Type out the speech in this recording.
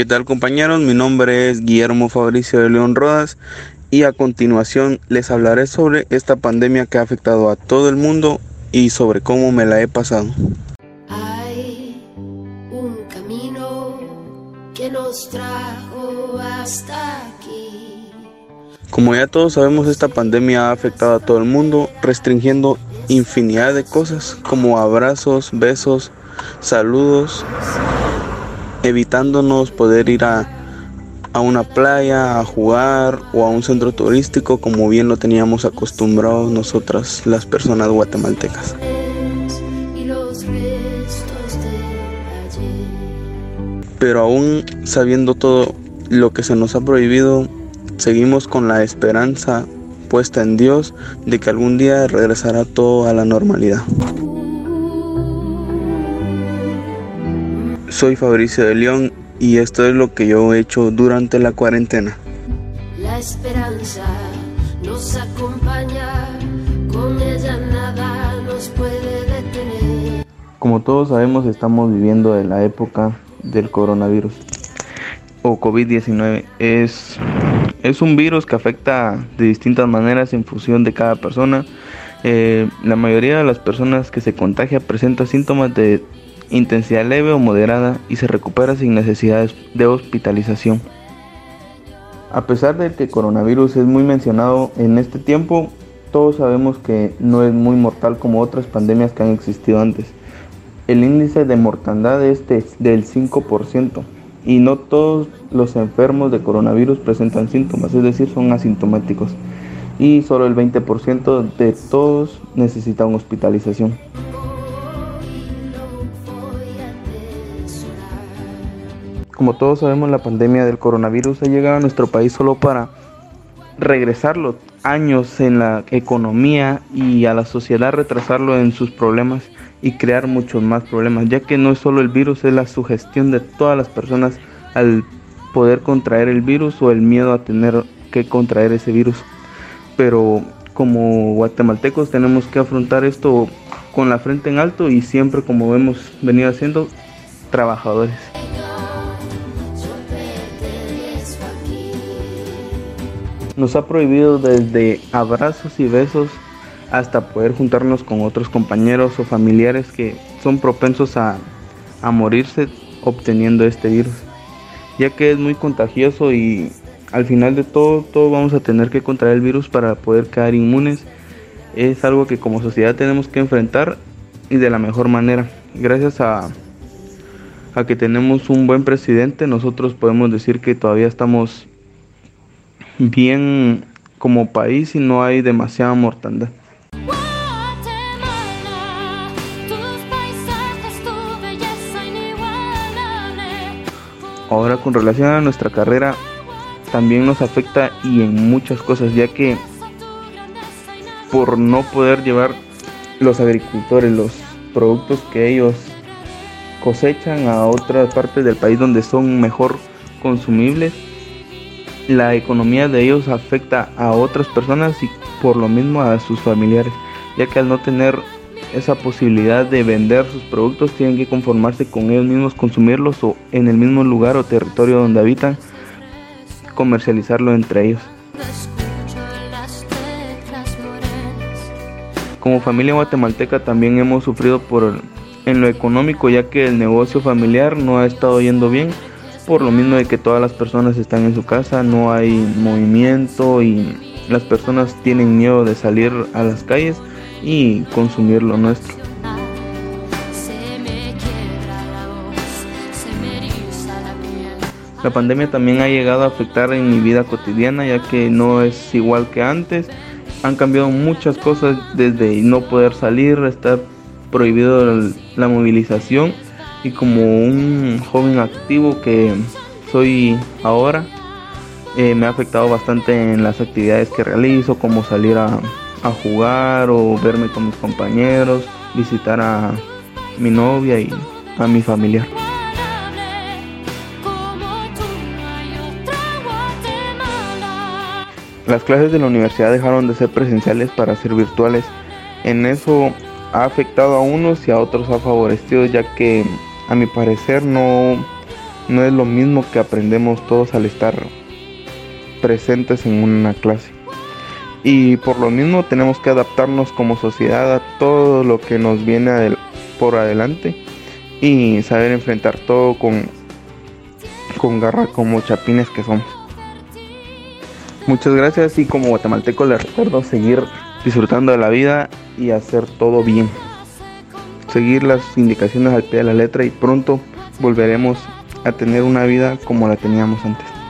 ¿Qué tal compañeros? Mi nombre es Guillermo Fabricio de León Rodas y a continuación les hablaré sobre esta pandemia que ha afectado a todo el mundo y sobre cómo me la he pasado. Hay un camino que nos trajo hasta aquí. Como ya todos sabemos, esta pandemia ha afectado a todo el mundo, restringiendo infinidad de cosas como abrazos, besos, saludos, evitándonos poder ir a, a una playa a jugar o a un centro turístico como bien lo teníamos acostumbrados nosotras las personas guatemaltecas. Pero aún sabiendo todo lo que se nos ha prohibido, seguimos con la esperanza puesta en Dios de que algún día regresará todo a la normalidad. Soy Fabricio de León y esto es lo que yo he hecho durante la cuarentena. La esperanza nos acompaña, con ella nada nos puede detener. Como todos sabemos, estamos viviendo en la época del coronavirus o COVID-19. Es, es un virus que afecta de distintas maneras en función de cada persona. Eh, la mayoría de las personas que se contagia presenta síntomas de intensidad leve o moderada y se recupera sin necesidad de hospitalización. A pesar de que coronavirus es muy mencionado en este tiempo, todos sabemos que no es muy mortal como otras pandemias que han existido antes. El índice de mortandad es de- del 5% y no todos los enfermos de coronavirus presentan síntomas, es decir, son asintomáticos. Y solo el 20% de todos necesitan hospitalización. Como todos sabemos, la pandemia del coronavirus ha llegado a nuestro país solo para regresarlo años en la economía y a la sociedad retrasarlo en sus problemas y crear muchos más problemas, ya que no es solo el virus, es la sugestión de todas las personas al poder contraer el virus o el miedo a tener que contraer ese virus. Pero como guatemaltecos tenemos que afrontar esto con la frente en alto y siempre como hemos venido haciendo, trabajadores. Nos ha prohibido desde abrazos y besos hasta poder juntarnos con otros compañeros o familiares que son propensos a, a morirse obteniendo este virus, ya que es muy contagioso y al final de todo, todos vamos a tener que contraer el virus para poder quedar inmunes. Es algo que como sociedad tenemos que enfrentar y de la mejor manera. Gracias a, a que tenemos un buen presidente, nosotros podemos decir que todavía estamos bien como país y no hay demasiada mortandad. Ahora con relación a nuestra carrera también nos afecta y en muchas cosas ya que por no poder llevar los agricultores los productos que ellos cosechan a otras partes del país donde son mejor consumibles la economía de ellos afecta a otras personas y por lo mismo a sus familiares ya que al no tener esa posibilidad de vender sus productos tienen que conformarse con ellos mismos consumirlos o en el mismo lugar o territorio donde habitan comercializarlo entre ellos. Como familia guatemalteca también hemos sufrido por en lo económico ya que el negocio familiar no ha estado yendo bien por lo mismo de que todas las personas están en su casa, no hay movimiento y las personas tienen miedo de salir a las calles y consumir lo nuestro. La pandemia también ha llegado a afectar en mi vida cotidiana ya que no es igual que antes. Han cambiado muchas cosas desde no poder salir, estar prohibido la movilización y como un joven activo que soy ahora, eh, me ha afectado bastante en las actividades que realizo, como salir a, a jugar o verme con mis compañeros, visitar a mi novia y a mi familiar. Las clases de la universidad dejaron de ser presenciales para ser virtuales. En eso ha afectado a unos y a otros ha favorecido ya que a mi parecer no, no es lo mismo que aprendemos todos al estar presentes en una clase. Y por lo mismo tenemos que adaptarnos como sociedad a todo lo que nos viene por adelante y saber enfrentar todo con, con garra como chapines que somos. Muchas gracias y como guatemalteco les recuerdo seguir disfrutando de la vida y hacer todo bien. Seguir las indicaciones al pie de la letra y pronto volveremos a tener una vida como la teníamos antes.